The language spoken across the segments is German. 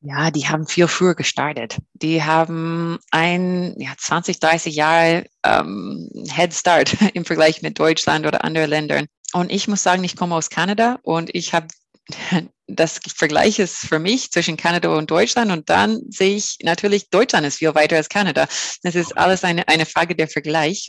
Ja, die haben viel früher gestartet. Die haben ein ja, 20, 30 Jahre ähm, Head Start im Vergleich mit Deutschland oder anderen Ländern. Und ich muss sagen, ich komme aus Kanada und ich habe das Vergleich ist für mich zwischen Kanada und Deutschland und dann sehe ich natürlich, Deutschland ist viel weiter als Kanada. Das ist alles eine, eine Frage der Vergleich.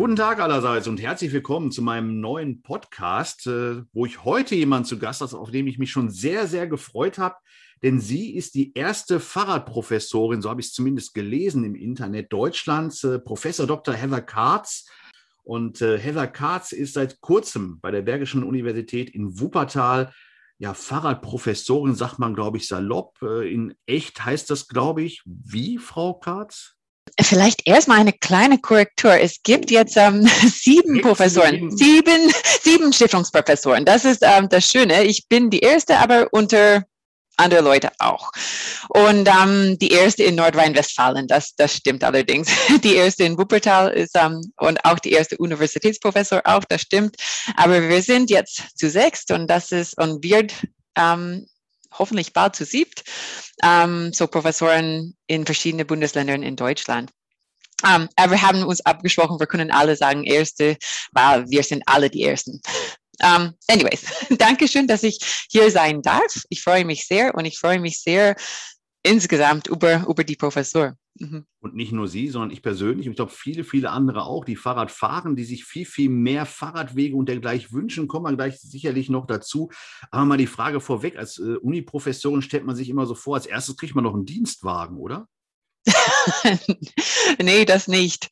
Guten Tag allerseits und herzlich willkommen zu meinem neuen Podcast, äh, wo ich heute jemanden zu Gast habe, auf den ich mich schon sehr, sehr gefreut habe. Denn sie ist die erste Fahrradprofessorin, so habe ich es zumindest gelesen im Internet Deutschlands, äh, Professor Dr. Heather Karz. Und äh, Heather Karz ist seit kurzem bei der Bergischen Universität in Wuppertal ja, Fahrradprofessorin, sagt man, glaube ich, salopp. In echt heißt das, glaube ich, wie, Frau Karz? Vielleicht erstmal eine kleine Korrektur. Es gibt jetzt ähm, sieben Professoren, sieben, sieben Stiftungsprofessoren. Das ist ähm, das Schöne. Ich bin die erste, aber unter andere Leute auch. Und ähm, die erste in Nordrhein-Westfalen, das, das stimmt allerdings. Die erste in Wuppertal ist ähm, und auch die erste Universitätsprofessor auch, das stimmt. Aber wir sind jetzt zu sechst und das ist und wird ähm, hoffentlich bald zu siebt, ähm, so Professoren in verschiedenen Bundesländern in Deutschland. Ähm, aber wir haben uns abgesprochen, wir können alle sagen Erste, weil wir sind alle die Ersten. Um, ähm, anyways, danke schön, dass ich hier sein darf. Ich freue mich sehr und ich freue mich sehr insgesamt über, über die Professur. Mhm. Und nicht nur Sie, sondern ich persönlich und ich glaube viele, viele andere auch, die Fahrrad fahren, die sich viel, viel mehr Fahrradwege und dergleichen wünschen, kommen wir gleich sicherlich noch dazu. Aber mal die Frage vorweg, als äh, Uniprofessorin stellt man sich immer so vor, als erstes kriegt man noch einen Dienstwagen, oder? nee, das nicht.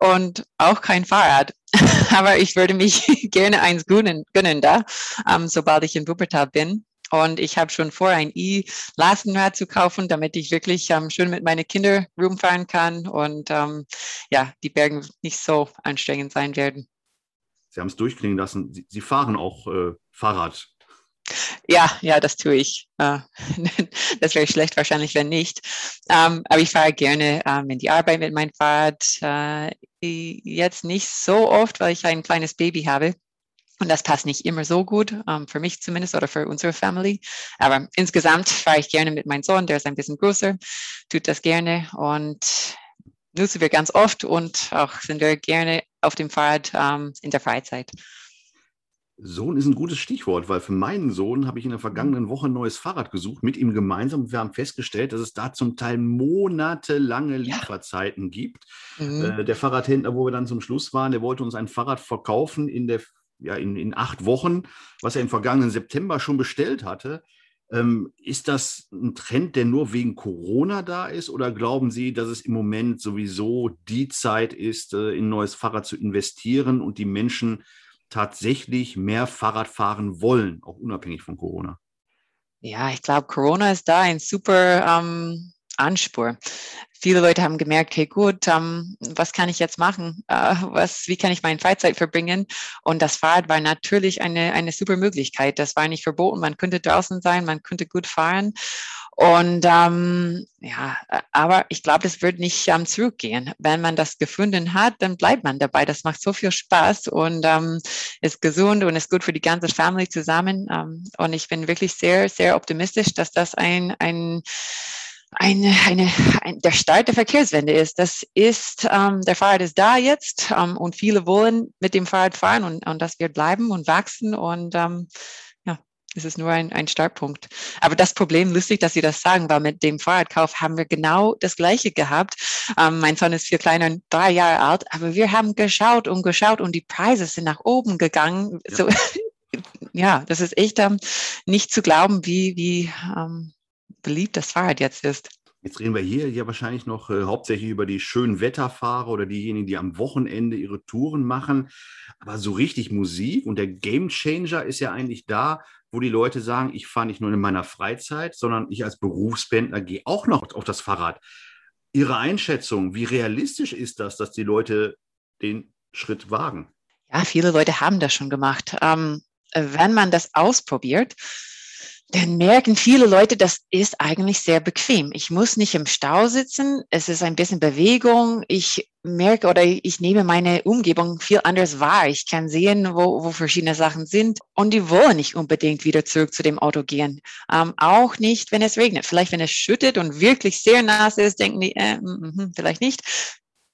Und auch kein Fahrrad. Aber ich würde mich gerne eins gönnen, gönnen da, ähm, sobald ich in Wuppertal bin. Und ich habe schon vor, ein E-Lastenrad zu kaufen, damit ich wirklich ähm, schön mit meinen Kindern rumfahren kann und ähm, ja, die Berge nicht so anstrengend sein werden. Sie haben es durchklingen lassen. Sie, Sie fahren auch äh, Fahrrad. Ja, ja, das tue ich. Äh, das wäre schlecht wahrscheinlich, wenn nicht. Ähm, aber ich fahre gerne ähm, in die Arbeit mit meinem Fahrrad. Äh, jetzt nicht so oft, weil ich ein kleines Baby habe. Und das passt nicht immer so gut, um, ähm, für mich zumindest oder für unsere Family. Aber insgesamt fahre ich gerne mit meinem Sohn, der ist ein bisschen größer, tut das gerne und nutzen wir ganz oft und auch sind wir gerne auf dem Fahrrad um, ähm, in der Freizeit. Sohn ist ein gutes Stichwort, weil für meinen Sohn habe ich in der vergangenen Woche ein neues Fahrrad gesucht, mit ihm gemeinsam. Wir haben festgestellt, dass es da zum Teil monatelange Lieferzeiten ja. gibt. Mhm. Äh, der Fahrradhändler, wo wir dann zum Schluss waren, der wollte uns ein Fahrrad verkaufen in der ja, in, in acht Wochen, was er im vergangenen September schon bestellt hatte. Ähm, ist das ein Trend, der nur wegen Corona da ist? Oder glauben Sie, dass es im Moment sowieso die Zeit ist, äh, in neues Fahrrad zu investieren und die Menschen tatsächlich mehr Fahrrad fahren wollen, auch unabhängig von Corona? Ja, ich glaube, Corona ist da ein super ähm, Anspur viele Leute haben gemerkt, hey gut, ähm, was kann ich jetzt machen? Äh, was, wie kann ich meine Freizeit verbringen? Und das Fahrrad war natürlich eine, eine super Möglichkeit. Das war nicht verboten. Man könnte draußen sein, man könnte gut fahren. Und ähm, ja, aber ich glaube, das wird nicht ähm, zurückgehen. Wenn man das gefunden hat, dann bleibt man dabei. Das macht so viel Spaß und ähm, ist gesund und ist gut für die ganze Family zusammen. Ähm, und ich bin wirklich sehr, sehr optimistisch, dass das ein, ein eine, eine, ein, der Start der Verkehrswende ist. Das ist, ähm, der Fahrrad ist da jetzt ähm, und viele wollen mit dem Fahrrad fahren und, und das wird bleiben und wachsen und ähm, ja, es ist nur ein, ein Startpunkt. Aber das Problem, lustig, dass Sie das sagen, weil mit dem Fahrradkauf haben wir genau das Gleiche gehabt. Ähm, mein Sohn ist viel kleiner, drei Jahre alt, aber wir haben geschaut und geschaut und die Preise sind nach oben gegangen. Ja. So, ja, das ist echt ähm, nicht zu glauben, wie, wie, ähm, beliebt das Fahrrad jetzt ist. Jetzt reden wir hier ja wahrscheinlich noch äh, hauptsächlich über die schönen Wetterfahrer oder diejenigen, die am Wochenende ihre Touren machen. Aber so richtig Musik und der Game Changer ist ja eigentlich da, wo die Leute sagen, ich fahre nicht nur in meiner Freizeit, sondern ich als Berufspendler gehe auch noch auf das Fahrrad. Ihre Einschätzung, wie realistisch ist das, dass die Leute den Schritt wagen? Ja, viele Leute haben das schon gemacht. Ähm, wenn man das ausprobiert, dann merken viele Leute, das ist eigentlich sehr bequem. Ich muss nicht im Stau sitzen. Es ist ein bisschen Bewegung. Ich merke oder ich nehme meine Umgebung viel anders wahr. Ich kann sehen, wo, wo verschiedene Sachen sind. Und die wollen nicht unbedingt wieder zurück zu dem Auto gehen. Ähm, auch nicht, wenn es regnet. Vielleicht, wenn es schüttet und wirklich sehr nass ist, denken die, äh, mh, vielleicht nicht.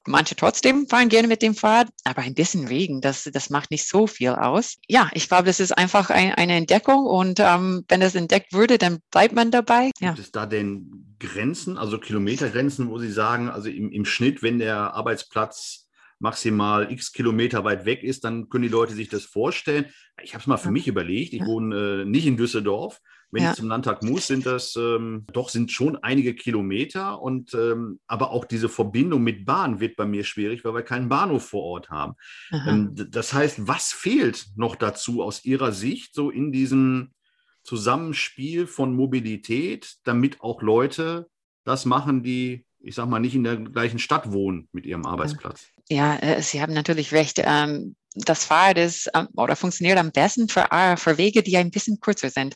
Manche trotzdem fahren gerne mit dem Fahrrad, aber ein bisschen Regen, das, das macht nicht so viel aus. Ja, ich glaube, das ist einfach ein, eine Entdeckung und ähm, wenn das entdeckt würde, dann bleibt man dabei. Ja. Gibt es da denn Grenzen, also Kilometergrenzen, wo Sie sagen, also im, im Schnitt, wenn der Arbeitsplatz maximal x Kilometer weit weg ist, dann können die Leute sich das vorstellen. Ich habe es mal für mich überlegt. Ich wohne äh, nicht in Düsseldorf. Wenn ja. ich zum Landtag muss, sind das ähm, doch sind schon einige Kilometer und ähm, aber auch diese Verbindung mit Bahn wird bei mir schwierig, weil wir keinen Bahnhof vor Ort haben. Ähm, das heißt, was fehlt noch dazu aus Ihrer Sicht so in diesem Zusammenspiel von Mobilität, damit auch Leute das machen, die ich sag mal, nicht in der gleichen Stadt wohnen mit ihrem Arbeitsplatz. Ja, äh, Sie haben natürlich recht. Ähm, das Fahrrad ist ähm, oder funktioniert am besten für, äh, für Wege, die ein bisschen kürzer sind.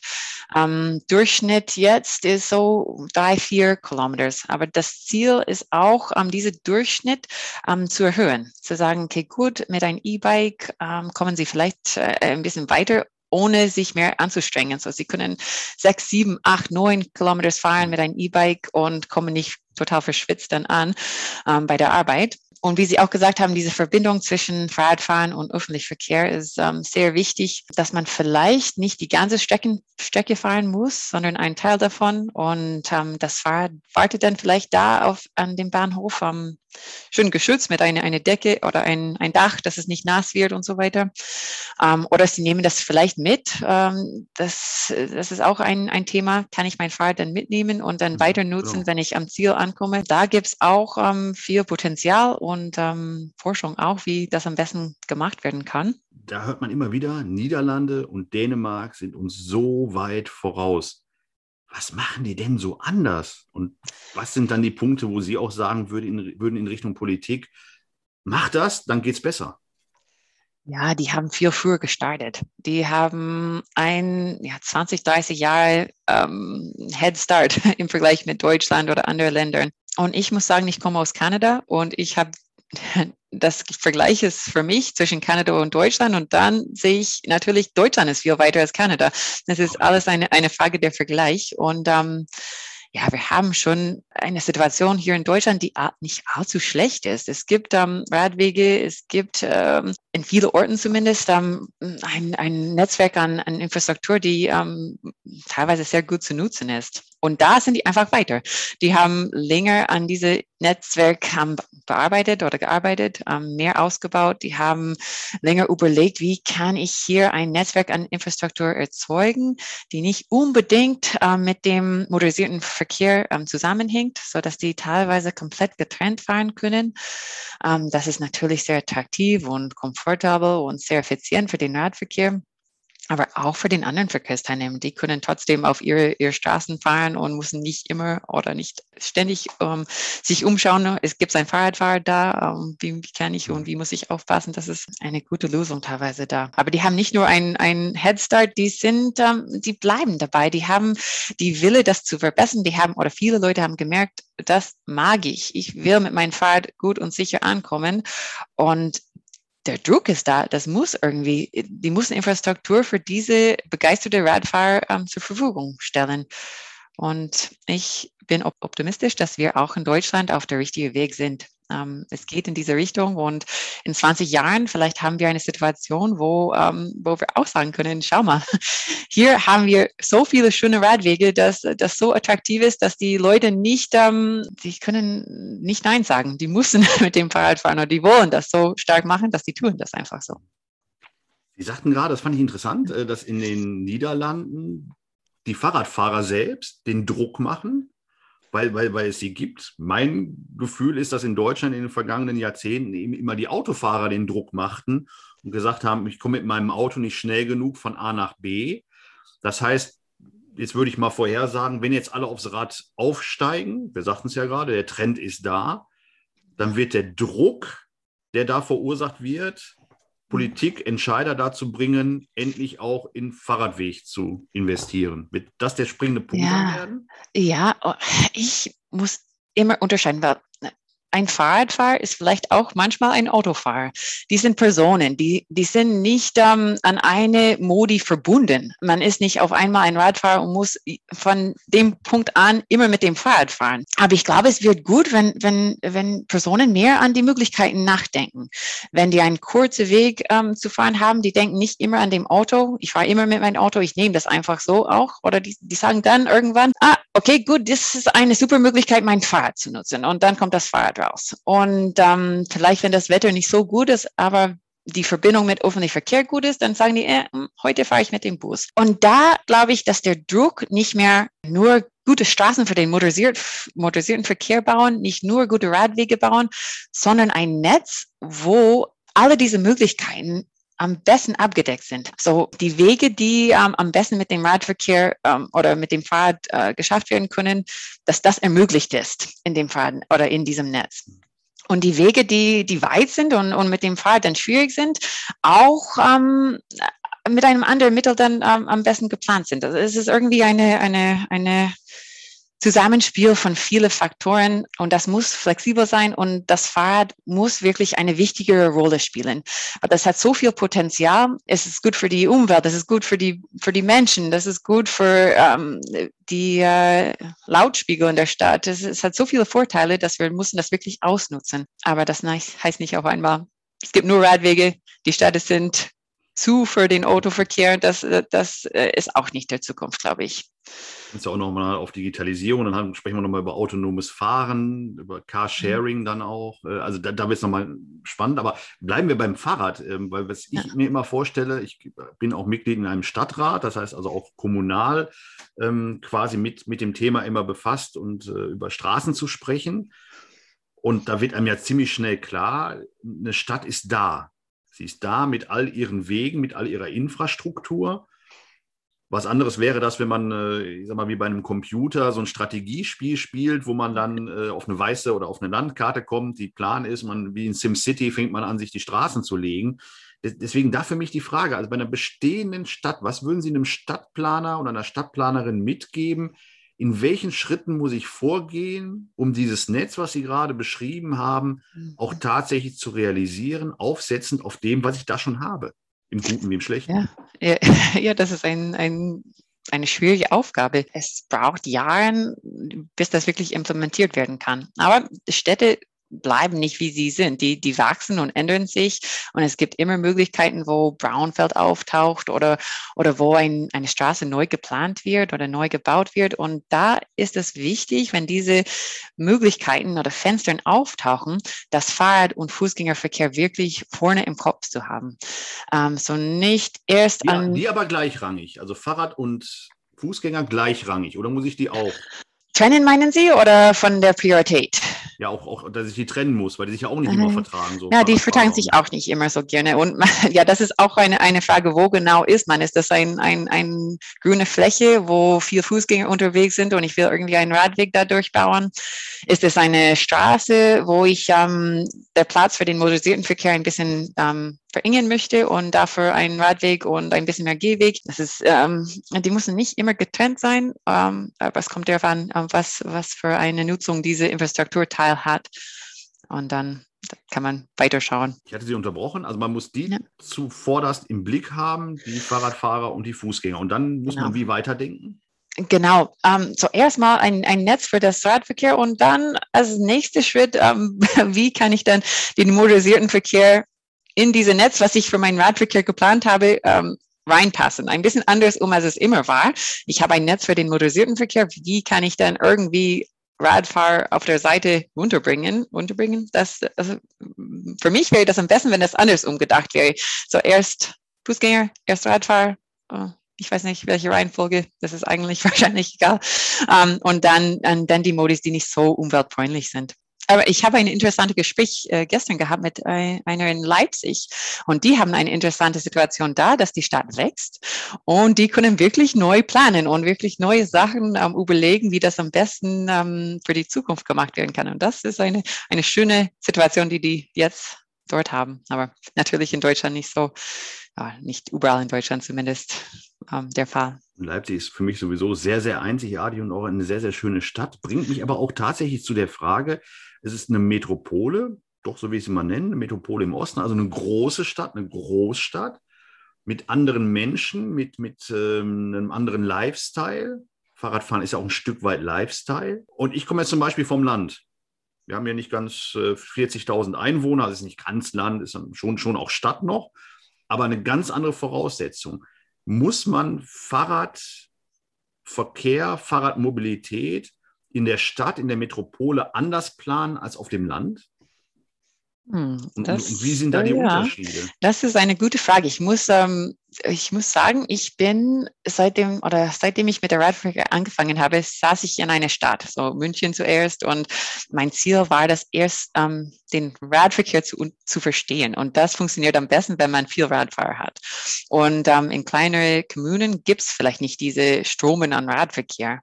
Ähm, Durchschnitt jetzt ist so drei, vier Kilometer. Aber das Ziel ist auch, ähm, diese Durchschnitt ähm, zu erhöhen. Zu sagen, okay, gut, mit einem E-Bike ähm, kommen Sie vielleicht äh, ein bisschen weiter ohne sich mehr anzustrengen. So, sie können sechs, sieben, acht, neun Kilometer fahren mit einem E-Bike und kommen nicht total verschwitzt dann an ähm, bei der Arbeit. Und wie Sie auch gesagt haben, diese Verbindung zwischen Fahrradfahren und Öffentlichverkehr ist ähm, sehr wichtig, dass man vielleicht nicht die ganze Strecken, Strecke fahren muss, sondern einen Teil davon. Und ähm, das Fahrrad wartet dann vielleicht da auf, an dem Bahnhof ähm, schön geschützt mit einer eine Decke oder ein, ein Dach, dass es nicht nass wird und so weiter. Ähm, oder sie nehmen das vielleicht mit. Ähm, das, das ist auch ein, ein Thema. Kann ich mein Fahrrad dann mitnehmen und dann mhm, weiter nutzen, genau. wenn ich am Ziel ankomme? Da gibt es auch ähm, viel Potenzial und ähm, Forschung auch, wie das am besten gemacht werden kann. Da hört man immer wieder, Niederlande und Dänemark sind uns so weit voraus was machen die denn so anders? Und was sind dann die Punkte, wo Sie auch sagen würden in, würden in Richtung Politik, mach das, dann geht es besser? Ja, die haben viel früher gestartet. Die haben ein ja, 20, 30 Jahre ähm, Head Start im Vergleich mit Deutschland oder anderen Ländern. Und ich muss sagen, ich komme aus Kanada und ich habe das Vergleich ist für mich zwischen Kanada und Deutschland und dann sehe ich natürlich, Deutschland ist viel weiter als Kanada. Das ist alles eine, eine Frage der Vergleich und ähm, ja, wir haben schon eine Situation hier in Deutschland, die nicht allzu schlecht ist. Es gibt ähm, Radwege, es gibt ähm, in vielen Orten zumindest ähm, ein, ein Netzwerk an, an Infrastruktur, die ähm, teilweise sehr gut zu nutzen ist. Und da sind die einfach weiter. Die haben länger an diese Netzwerk haben bearbeitet oder gearbeitet, ähm, mehr ausgebaut. Die haben länger überlegt, wie kann ich hier ein Netzwerk an Infrastruktur erzeugen, die nicht unbedingt ähm, mit dem motorisierten Verkehr ähm, zusammenhängt, so dass die teilweise komplett getrennt fahren können. das ist natürlich sehr attraktiv und komfortabel und sehr effizient für den Radverkehr aber auch für den anderen Verkehrsteilnehmer. Die können trotzdem auf ihre, ihre Straßen fahren und müssen nicht immer oder nicht ständig ähm, sich umschauen. Es gibt ein Fahrradfahrer da, ähm, wie, kann ich und wie muss ich aufpassen? Das ist eine gute Lösung teilweise da. Aber die haben nicht nur einen, einen Head Start, die sind, ähm, die bleiben dabei. Die haben die Wille, das zu verbessern. Die haben, oder viele Leute haben gemerkt, das mag ich. Ich will mit meinem Fahrrad gut und sicher ankommen. Und der Druck ist da, das muss irgendwie, die müssen Infrastruktur für diese begeisterte Radfahrer ähm, zur Verfügung stellen. Und ich bin optimistisch, dass wir auch in Deutschland auf der richtigen Weg sind. Ähm, es geht in diese Richtung und in 20 Jahren vielleicht haben wir eine Situation, wo, ähm, wo wir auch sagen können, schau mal, hier haben wir so viele schöne Radwege, dass das so attraktiv ist, dass die Leute nicht, ähm, die können nicht Nein sagen. Die müssen mit dem Fahrrad fahren oder die wollen das so stark machen, dass die tun das einfach so. Sie sagten gerade, das fand ich interessant, äh, dass in den Niederlanden die Fahrradfahrer selbst den Druck machen, weil, weil, weil es sie gibt. Mein Gefühl ist, dass in Deutschland in den vergangenen Jahrzehnten eben immer die Autofahrer den Druck machten und gesagt haben, ich komme mit meinem Auto nicht schnell genug von A nach B. Das heißt, jetzt würde ich mal vorhersagen, wenn jetzt alle aufs Rad aufsteigen, wir sagten es ja gerade, der Trend ist da, dann wird der Druck, der da verursacht wird, Politik, Entscheider dazu bringen, endlich auch in Fahrradweg zu investieren? Wird das der springende Punkt ja. werden? Ja, oh, ich muss immer unterscheiden, weil ein Fahrradfahrer ist vielleicht auch manchmal ein Autofahrer. Die sind Personen, die, die sind nicht ähm, an eine Modi verbunden. Man ist nicht auf einmal ein Radfahrer und muss von dem Punkt an immer mit dem Fahrrad fahren. Aber ich glaube, es wird gut, wenn, wenn, wenn Personen mehr an die Möglichkeiten nachdenken. Wenn die einen kurzen Weg ähm, zu fahren haben, die denken nicht immer an dem Auto. Ich fahre immer mit meinem Auto, ich nehme das einfach so auch. Oder die, die sagen dann irgendwann, ah, okay, gut, das ist eine super Möglichkeit, mein Fahrrad zu nutzen. Und dann kommt das Fahrrad raus. Und ähm, vielleicht, wenn das Wetter nicht so gut ist, aber die Verbindung mit öffentlichem Verkehr gut ist, dann sagen die, äh, hm, heute fahre ich mit dem Bus. Und da glaube ich, dass der Druck nicht mehr nur gute Straßen für den motorisiert, motorisierten Verkehr bauen, nicht nur gute Radwege bauen, sondern ein Netz, wo alle diese Möglichkeiten am besten abgedeckt sind. So die Wege, die ähm, am besten mit dem Radverkehr ähm, oder mit dem Fahrrad äh, geschafft werden können, dass das ermöglicht ist in dem Fahrrad oder in diesem Netz. Und die Wege, die, die weit sind und, und mit dem Fahrrad dann schwierig sind, auch ähm, mit einem anderen Mittel dann ähm, am besten geplant sind. Also es ist irgendwie eine, eine, eine Zusammenspiel von vielen Faktoren und das muss flexibel sein und das Fahrrad muss wirklich eine wichtigere Rolle spielen. Das hat so viel Potenzial. Es ist gut für die Umwelt, es ist gut für die, für die Menschen, das ist gut für ähm, die äh, Lautspiegel in der Stadt. Es, es hat so viele Vorteile, dass wir müssen das wirklich ausnutzen. Aber das heißt nicht auf einmal, es gibt nur Radwege, die Städte sind zu für den Autoverkehr. Das, das äh, ist auch nicht der Zukunft, glaube ich. Jetzt ja auch nochmal auf Digitalisierung, dann sprechen wir nochmal über autonomes Fahren, über Carsharing mhm. dann auch. Äh, also da, da wird es nochmal spannend, aber bleiben wir beim Fahrrad, ähm, weil was ich ja. mir immer vorstelle, ich bin auch Mitglied in einem Stadtrat, das heißt also auch kommunal ähm, quasi mit, mit dem Thema immer befasst und äh, über Straßen zu sprechen. Und da wird einem ja ziemlich schnell klar, eine Stadt ist da. Sie ist da mit all ihren Wegen, mit all ihrer Infrastruktur. Was anderes wäre das, wenn man, äh, ich sag mal, wie bei einem Computer so ein Strategiespiel spielt, wo man dann äh, auf eine weiße oder auf eine Landkarte kommt, die Plan ist, man wie in SimCity fängt man an, sich die Straßen zu legen. Deswegen da für mich die Frage, also bei einer bestehenden Stadt, was würden Sie einem Stadtplaner oder einer Stadtplanerin mitgeben? In welchen Schritten muss ich vorgehen, um dieses Netz, was Sie gerade beschrieben haben, auch mhm. tatsächlich zu realisieren, aufsetzend auf dem, was ich da schon habe? Im Guten im Schlechten. Ja, ja, das ist ein, ein, eine schwierige Aufgabe. Es braucht Jahre, bis das wirklich implementiert werden kann. Aber Städte bleiben nicht, wie sie sind. Die, die wachsen und ändern sich. Und es gibt immer Möglichkeiten, wo Brownfeld auftaucht oder, oder wo ein, eine Straße neu geplant wird oder neu gebaut wird. Und da ist es wichtig, wenn diese Möglichkeiten oder Fenster auftauchen, das Fahrrad- und Fußgängerverkehr wirklich vorne im Kopf zu haben. Ähm, so nicht erst ja, an. Die aber gleichrangig. Also Fahrrad und Fußgänger gleichrangig. Oder muss ich die auch? Trennen meinen Sie oder von der Priorität? ja auch, auch, dass ich die trennen muss, weil die sich ja auch nicht immer vertragen. So ja, die vertragen sich auch nicht immer so gerne. Und ja, das ist auch eine, eine Frage, wo genau ist man? Ist das ein, ein, ein grüne Fläche, wo viele Fußgänger unterwegs sind und ich will irgendwie einen Radweg da durchbauen? Ist es eine Straße, wo ich ähm, der Platz für den motorisierten Verkehr ein bisschen ähm, verengen möchte und dafür einen Radweg und ein bisschen mehr Gehweg. Das ist, ähm, die müssen nicht immer getrennt sein, ähm, aber es kommt darauf an, ähm, was, was für eine Nutzung diese Infrastrukturteil hat. Und dann kann man weiterschauen. Ich hatte Sie unterbrochen. Also man muss die ja. zuvorderst im Blick haben, die Fahrradfahrer und die Fußgänger. Und dann muss genau. man wie weiterdenken? Genau. Ähm, zuerst mal ein, ein Netz für das Radverkehr und dann als nächster Schritt, ähm, wie kann ich dann den motorisierten Verkehr in diese Netz, was ich für meinen Radverkehr geplant habe, ähm, reinpassen. Ein bisschen anders um, als es immer war. Ich habe ein Netz für den motorisierten Verkehr. Wie kann ich dann irgendwie Radfahrer auf der Seite unterbringen, unterbringen? Das, also für mich wäre das am besten, wenn das anders umgedacht wäre. So erst Fußgänger, erst Radfahrer. Oh, ich weiß nicht, welche Reihenfolge, das ist eigentlich wahrscheinlich egal. Um, ähm, und dann, und dann die Modis, die nicht so umweltfreundlich sind. Ich habe ein interessantes Gespräch äh, gestern gehabt mit äh, einer in Leipzig und die haben eine interessante Situation da, dass die Stadt wächst und die können wirklich neu planen und wirklich neue Sachen überlegen, wie das am besten ähm, für die Zukunft gemacht werden kann. Und das ist eine, eine schöne Situation, die die jetzt dort haben. Aber natürlich in Deutschland nicht so, nicht überall in Deutschland zumindest ähm, der Fall. Leipzig ist für mich sowieso sehr, sehr einzigartig und auch eine sehr, sehr schöne Stadt. Bringt mich aber auch tatsächlich zu der Frage, es ist eine Metropole, doch so wie sie mal nenne, eine Metropole im Osten, also eine große Stadt, eine Großstadt mit anderen Menschen, mit, mit ähm, einem anderen Lifestyle. Fahrradfahren ist ja auch ein Stück weit Lifestyle. Und ich komme jetzt zum Beispiel vom Land. Wir haben ja nicht ganz äh, 40.000 Einwohner, also ist nicht ganz Land, ist schon, schon auch Stadt noch, aber eine ganz andere Voraussetzung. Muss man Fahrradverkehr, Fahrradmobilität in der Stadt, in der Metropole anders planen als auf dem Land? Hm, und, das, und, wie sind da die ja, Unterschiede? Das ist eine gute Frage. Ich muss, ähm, ich muss sagen, ich bin seitdem oder seitdem ich mit der Radverkehr angefangen habe, saß ich in einer Stadt, so München zuerst. Und mein Ziel war das erst, ähm, den Radverkehr zu, zu verstehen. Und das funktioniert am besten, wenn man viel Radfahrer hat. Und ähm, in kleineren Kommunen gibt es vielleicht nicht diese Stromen an Radverkehr.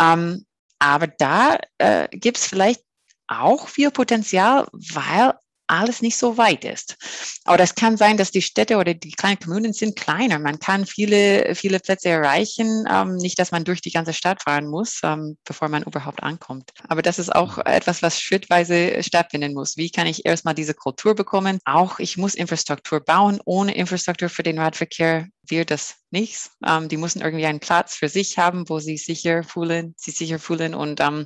Ähm, aber da äh, gibt es vielleicht auch viel Potenzial, weil alles nicht so weit ist. Aber das kann sein, dass die Städte oder die kleinen Kommunen sind kleiner. Man kann viele, viele Plätze erreichen, ähm, nicht, dass man durch die ganze Stadt fahren muss, ähm, bevor man überhaupt ankommt. Aber das ist auch etwas, was schrittweise stattfinden muss. Wie kann ich erstmal diese Kultur bekommen? Auch ich muss Infrastruktur bauen. Ohne Infrastruktur für den Radverkehr wird das nichts. Ähm, die müssen irgendwie einen Platz für sich haben, wo sie sicher fühlen, sie sicher fühlen und ähm,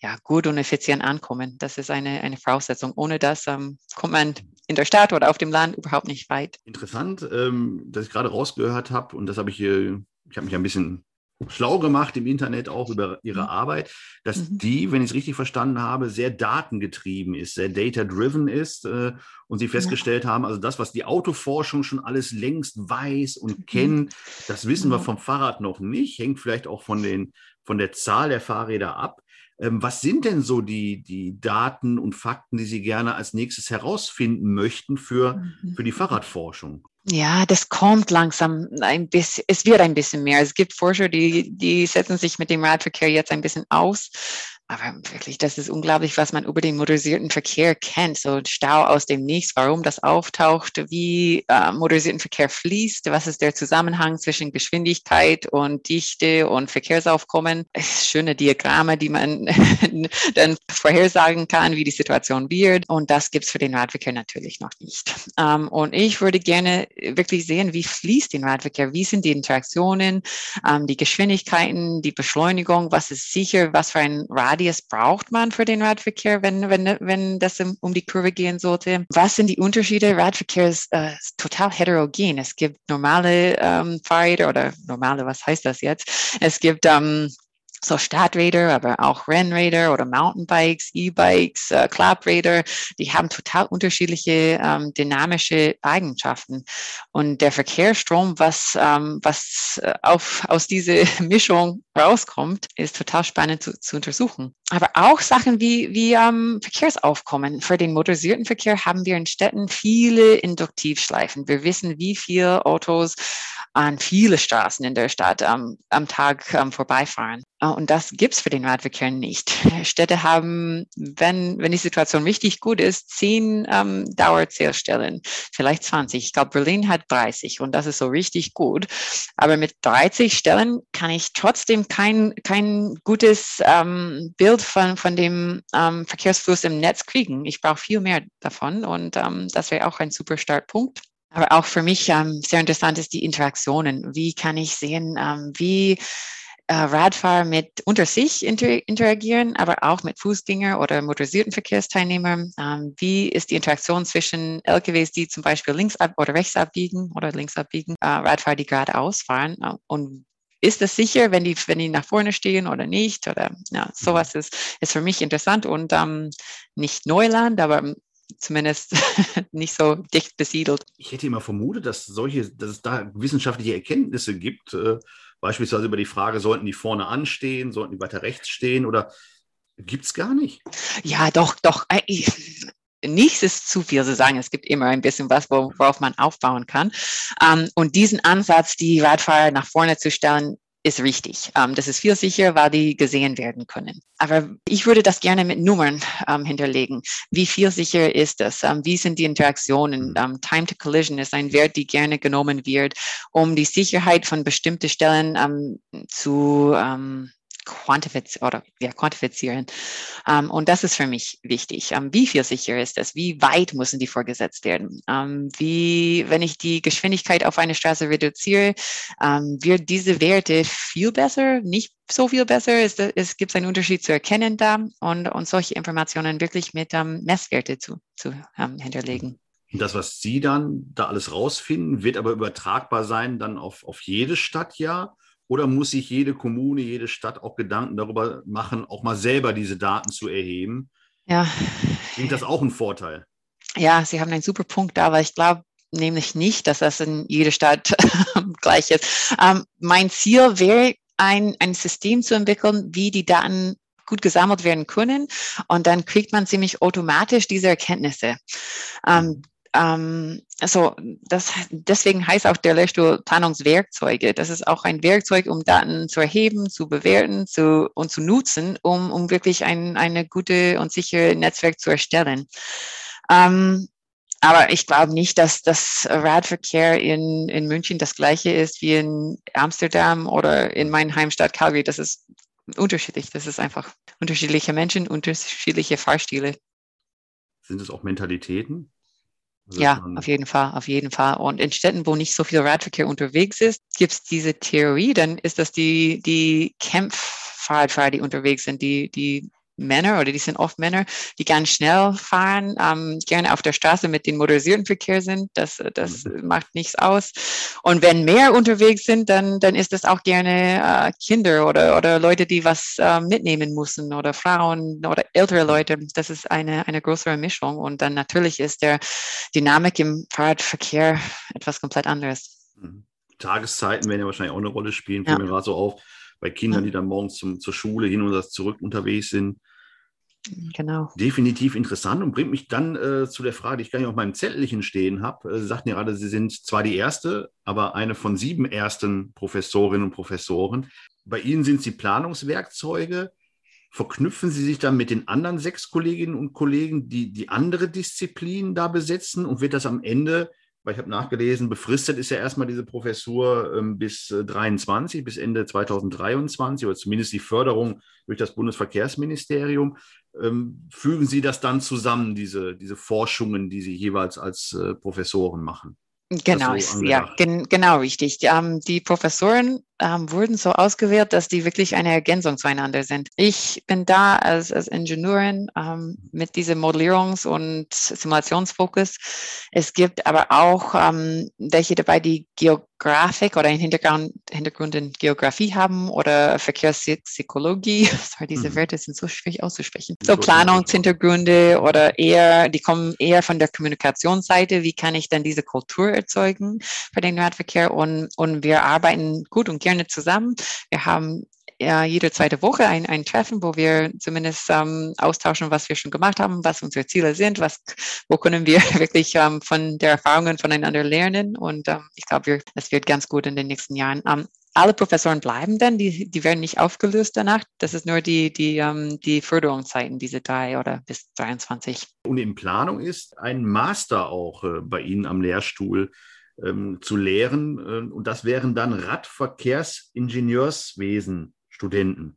ja, gut und effizient ankommen. Das ist eine, eine Voraussetzung. Ohne das ähm, kommt man in der Stadt oder auf dem Land überhaupt nicht weit. Interessant, ähm, dass ich gerade rausgehört habe und das habe ich hier, ich habe mich ein bisschen schlau gemacht im Internet auch über ihre mhm. Arbeit, dass mhm. die, wenn ich es richtig verstanden habe, sehr datengetrieben ist, sehr data-driven ist äh, und sie festgestellt ja. haben, also das, was die Autoforschung schon alles längst weiß und mhm. kennt, das wissen ja. wir vom Fahrrad noch nicht, hängt vielleicht auch von, den, von der Zahl der Fahrräder ab. Ähm, was sind denn so die, die Daten und Fakten, die Sie gerne als nächstes herausfinden möchten für, mhm. für die Fahrradforschung? Ja, das kommt langsam ein bisschen, es wird ein bisschen mehr. Es gibt Forscher, die, die setzen sich mit dem Radverkehr jetzt ein bisschen aus. Aber wirklich, das ist unglaublich, was man über den motorisierten Verkehr kennt. So Stau aus dem Nichts, warum das auftaucht, wie äh, motorisierten Verkehr fließt, was ist der Zusammenhang zwischen Geschwindigkeit und Dichte und Verkehrsaufkommen. Schöne Diagramme, die man dann vorhersagen kann, wie die Situation wird. Und das gibt's für den Radverkehr natürlich noch nicht. Ähm, und ich würde gerne wirklich sehen, wie fließt den Radverkehr, wie sind die Interaktionen, ähm, die Geschwindigkeiten, die Beschleunigung, was ist sicher, was für ein Radius Radius braucht man für den Radverkehr, wenn, wenn, wenn das um die Kurve gehen sollte? Was sind die Unterschiede? Radverkehr ist, äh, total heterogen. Es gibt normale ähm, Fahrräder oder normale, was heißt das jetzt? Es gibt ähm, so Stadträder, aber auch Rennräder oder Mountainbikes, E-Bikes, äh, Klappräder, die haben total unterschiedliche ähm, dynamische Eigenschaften. Und der Verkehrsstrom, was, ähm, was äh, auf, aus dieser Mischung rauskommt, ist total spannend zu, zu untersuchen. Aber auch Sachen wie, wie ähm, Verkehrsaufkommen. Für den motorisierten Verkehr haben wir in Städten viele Induktivschleifen. Wir wissen, wie viele Autos an viele Straßen in der Stadt ähm, am Tag ähm, vorbeifahren. Äh, und das gibt's für den Radverkehr nicht. Städte haben, wenn, wenn die Situation richtig gut ist, zehn ähm, Dauerzählstellen, vielleicht 20. Ich glaube, Berlin hat 30 und das ist so richtig gut. Aber mit 30 Stellen kann ich trotzdem kein, kein gutes ähm, Bild von, von dem ähm, Verkehrsfluss im Netz kriegen. Ich brauche viel mehr davon und ähm, das wäre auch ein super Startpunkt. Aber auch für mich ähm, sehr interessant ist die Interaktionen. Wie kann ich sehen, ähm, wie äh, Radfahrer mit unter sich inter interagieren, aber auch mit Fußgänger oder motorisierten Verkehrsteilnehmern. Ähm, wie ist die Interaktion zwischen LKWs, die zum Beispiel links ab oder rechts abbiegen oder links abbiegen, äh, Radfahrer, die geradeaus fahren? Äh, und ist es sicher, wenn die, wenn die nach vorne stehen oder nicht? Oder ja, sowas ist, ist für mich interessant und ähm, nicht Neuland, aber zumindest nicht so dicht besiedelt. Ich hätte immer vermutet, dass solche, dass es da wissenschaftliche Erkenntnisse gibt, äh, beispielsweise über die Frage, sollten die vorne anstehen, sollten die weiter rechts stehen oder gibt es gar nicht? Ja, doch, doch. Ich, nichts ist zu viel zu sagen. Es gibt immer ein bisschen was, worauf man aufbauen kann. Ähm, und diesen Ansatz, die Radfahrer nach vorne zu stellen, ist richtig. Ähm, das ist viel sicherer, weil die gesehen werden können. Aber ich würde das gerne mit Nummern ähm, hinterlegen. Wie viel sicher ist das? Wie sind die Interaktionen? Mhm. Time to Collision ist ein Wert, die gerne genommen wird, um die Sicherheit von bestimmten Stellen zu ähm, quantifizieren oder ja, quantifizieren. Um, und das ist für mich wichtig. Um, wie viel sicher ist das? Wie weit müssen die vorgesetzt werden? Um, wie, wenn ich die Geschwindigkeit auf einer Straße reduziere, wird diese Werte viel besser, nicht so viel besser? Es, es gibt einen Unterschied zu erkennen da und, und solche Informationen wirklich mit Messwerte zu, zu hinterlegen. Das, was Sie dann da alles rausfinden, wird aber übertragbar sein dann auf, auf jede Stadt ja oder muss sich jede Kommune, jede Stadt auch Gedanken darüber machen, auch mal selber diese Daten zu erheben? Ja. Klingt das auch ein Vorteil? Ja, Sie haben einen super Punkt da, weil ich glaube nämlich nicht, dass das in jeder Stadt gleich ist. Ähm, mein Ziel wäre, ein, ein System zu entwickeln, wie die Daten gut gesammelt werden können. Und dann kriegt man ziemlich automatisch diese Erkenntnisse. Ähm, ähm, also das, deswegen heißt auch der Lehrstuhl Planungswerkzeuge. Das ist auch ein Werkzeug, um Daten zu erheben, zu bewerten zu, und zu nutzen, um, um wirklich ein eine gute und sichere Netzwerk zu erstellen. Ähm, aber ich glaube nicht, dass das Radverkehr in, in München das gleiche ist wie in Amsterdam oder in meiner Heimstadt Calgary. Das ist unterschiedlich. Das ist einfach unterschiedliche Menschen, unterschiedliche Fahrstile. Sind es auch Mentalitäten? Ja, auf jeden Fall, auf jeden Fall. Und in Städten, wo nicht so viel Radverkehr unterwegs ist, gibt es diese Theorie, dann ist das die, die Campfahrradfahrer, die unterwegs sind, die, die Männer oder die sind oft Männer, die ganz schnell fahren, ähm, gerne auf der Straße mit dem motorisierten Verkehr sind. Das, das mhm. macht nichts aus. Und wenn mehr unterwegs sind, dann, dann ist das auch gerne äh, Kinder oder, oder Leute, die was äh, mitnehmen müssen oder Frauen oder ältere Leute. Das ist eine, eine größere Mischung. Und dann natürlich ist der Dynamik im Fahrradverkehr etwas komplett anderes. Mhm. Tageszeiten werden ja wahrscheinlich auch eine Rolle spielen, fällt ja. mir gerade so auf bei Kindern, die dann morgens zum, zur Schule hin und zurück unterwegs sind. Genau. Definitiv interessant und bringt mich dann äh, zu der Frage, die ich gar nicht auf meinem Zettelchen stehen habe. Äh, Sie sagten ja gerade, Sie sind zwar die erste, aber eine von sieben ersten Professorinnen und Professoren. Bei Ihnen sind Sie Planungswerkzeuge. Verknüpfen Sie sich dann mit den anderen sechs Kolleginnen und Kollegen, die die andere Disziplinen da besetzen und wird das am Ende weil ich habe nachgelesen, befristet ist ja erstmal diese Professur ähm, bis äh, 23, bis Ende 2023 oder zumindest die Förderung durch das Bundesverkehrsministerium. Ähm, fügen Sie das dann zusammen, diese, diese Forschungen, die Sie jeweils als äh, Professoren machen? Genau, so ja, gen, genau richtig. Ähm, die Professoren ähm, wurden so ausgewählt, dass die wirklich eine Ergänzung zueinander sind. Ich bin da als, als Ingenieurin ähm, mit diesem Modellierungs- und Simulationsfokus. Es gibt aber auch ähm, welche dabei, die Geografik oder einen Hintergrund, Hintergrund in Geografie haben oder Verkehrspsychologie. Sorry, diese mhm. Wörter sind so schwierig auszusprechen. So Planungshintergründe oder eher, die kommen eher von der Kommunikationsseite. Wie kann ich dann diese Kultur erzeugen für den Radverkehr? Und, und wir arbeiten gut und gerne zusammen. Wir haben ja, jede zweite Woche ein, ein Treffen, wo wir zumindest ähm, austauschen, was wir schon gemacht haben, was unsere Ziele sind, was, wo können wir wirklich ähm, von der Erfahrungen voneinander lernen. Und ähm, ich glaube, das wird ganz gut in den nächsten Jahren. Ähm, alle Professoren bleiben dann, die, die werden nicht aufgelöst danach. Das ist nur die, die, ähm, die Förderungszeiten, diese drei oder bis 23. Und in Planung ist ein Master auch äh, bei Ihnen am Lehrstuhl ähm, zu lehren. Äh, und das wären dann Radverkehrsingenieurswesen Studenten.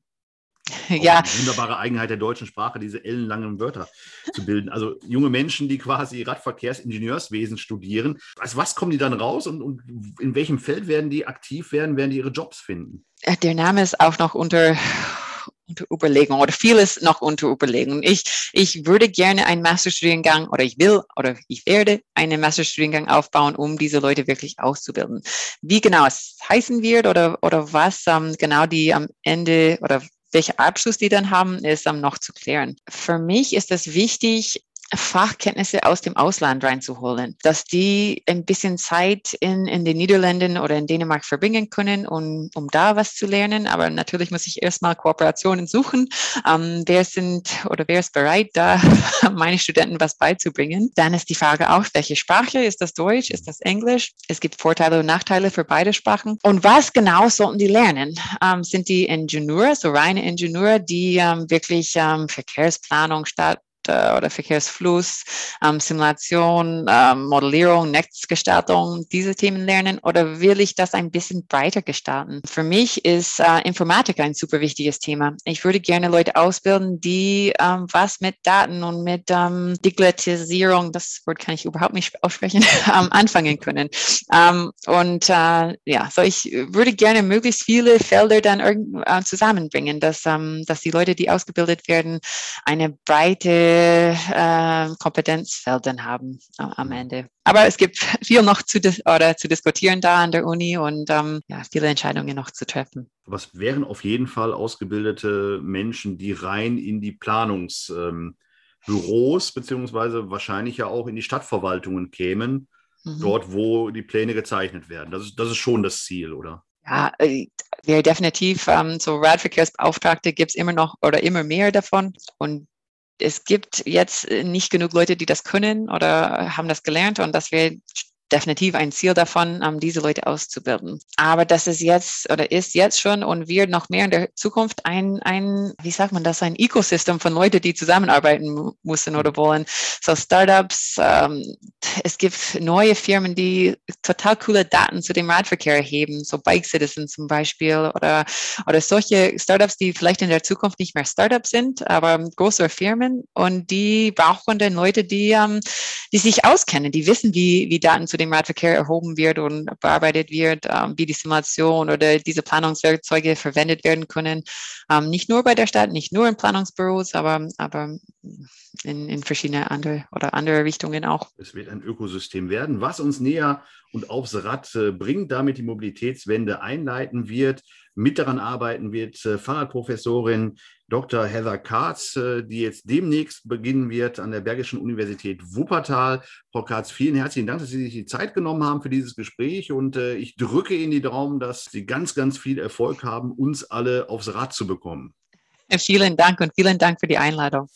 Ja. wunderbare Eigenheit der deutschen Sprache, diese ellenlangen Wörter zu bilden. Also junge Menschen, die quasi Radverkehrsingenieurswesen studieren. Also was kommen die dann raus und, und in welchem Feld werden die aktiv werden, werden die ihre Jobs finden? Äh, der Name ist auch noch unter unter Überlegung oder vieles noch unter Überlegung. Ich, ich würde gerne einen Masterstudiengang oder ich will oder ich werde einen Masterstudiengang aufbauen, um diese Leute wirklich auszubilden. Wie genau es heißen wird oder, oder was ähm, genau die am Ende oder welcher Abschluss die dann haben, ist ähm, noch zu klären. Für mich ist es wichtig, Fachkenntnisse aus dem Ausland reinzuholen, dass die ein bisschen Zeit in, in den Niederlanden oder in Dänemark verbringen können, um, um da was zu lernen. Aber natürlich muss ich erstmal Kooperationen suchen. Ähm, wer sind oder wer ist bereit, da meine Studenten was beizubringen? Dann ist die Frage auch, welche Sprache? Ist das Deutsch? Ist das Englisch? Es gibt Vorteile und Nachteile für beide Sprachen. Und was genau sollten die lernen? Ähm, sind die Ingenieure, so reine Ingenieure, die ähm, wirklich ähm, Verkehrsplanung, Stadt, äh, oder Verkehrsfluss, ähm, Simulation, ähm, Modellierung, Netzgestaltung, diese Themen lernen oder will ich das ein bisschen breiter gestalten? Für mich ist äh, Informatik ein super wichtiges Thema. Ich würde gerne Leute ausbilden, die ähm, was mit Daten und mit ähm, Digitalisierung, das Wort kann ich überhaupt nicht aussprechen, ähm, anfangen können. Ähm, und äh, ja, so ich würde gerne möglichst viele Felder dann äh, zusammenbringen, dass, ähm, dass die Leute, die ausgebildet werden, eine breite äh, Kompetenzfeldern haben äh, am Ende. Aber es gibt viel noch zu, oder zu diskutieren da an der Uni und ähm, ja, viele Entscheidungen noch zu treffen. Es wären auf jeden Fall ausgebildete Menschen, die rein in die Planungsbüros ähm, beziehungsweise wahrscheinlich ja auch in die Stadtverwaltungen kämen, mhm. dort, wo die Pläne gezeichnet werden. Das ist, das ist schon das Ziel, oder? Ja, äh, wäre definitiv ähm, so Radverkehrsbeauftragte gibt es immer noch oder immer mehr davon. Und es gibt jetzt äh, nicht genug Leute, die das können oder haben das gelernt und das wäre definitiv ein Ziel davon, um, diese Leute auszubilden. Aber das ist jetzt oder ist jetzt schon und wird noch mehr in der Zukunft ein, ein wie sagt man das, ein Ecosystem von Leuten, die zusammenarbeiten müssen oder wollen. So Startups, ähm, es gibt neue Firmen, die total coole Daten zu dem Radverkehr erheben, so Bike Citizen zum Beispiel oder, oder solche Startups, die vielleicht in der Zukunft nicht mehr Startups sind, aber größere Firmen und die brauchen dann Leute, die, ähm, die sich auskennen, die wissen, wie, wie Daten zu dem Radverkehr erhoben wird und bearbeitet wird, ähm, wie die Simulation oder diese Planungswerkzeuge verwendet werden können. Ähm, nicht nur bei der Stadt, nicht nur in Planungsbüros, aber, aber in, in verschiedene andere oder andere Richtungen auch. Es wird ein Ökosystem werden, was uns näher und aufs Rad äh, bringt, damit die Mobilitätswende einleiten wird, mit daran arbeiten wird. Äh, Fahrradprofessorin Dr. Heather Katz, äh, die jetzt demnächst beginnen wird an der Bergischen Universität Wuppertal. Frau Katz, vielen herzlichen Dank, dass Sie sich die Zeit genommen haben für dieses Gespräch und ich drücke Ihnen die Daumen, dass Sie ganz, ganz viel Erfolg haben, uns alle aufs Rad zu bekommen. Vielen Dank und vielen Dank für die Einladung.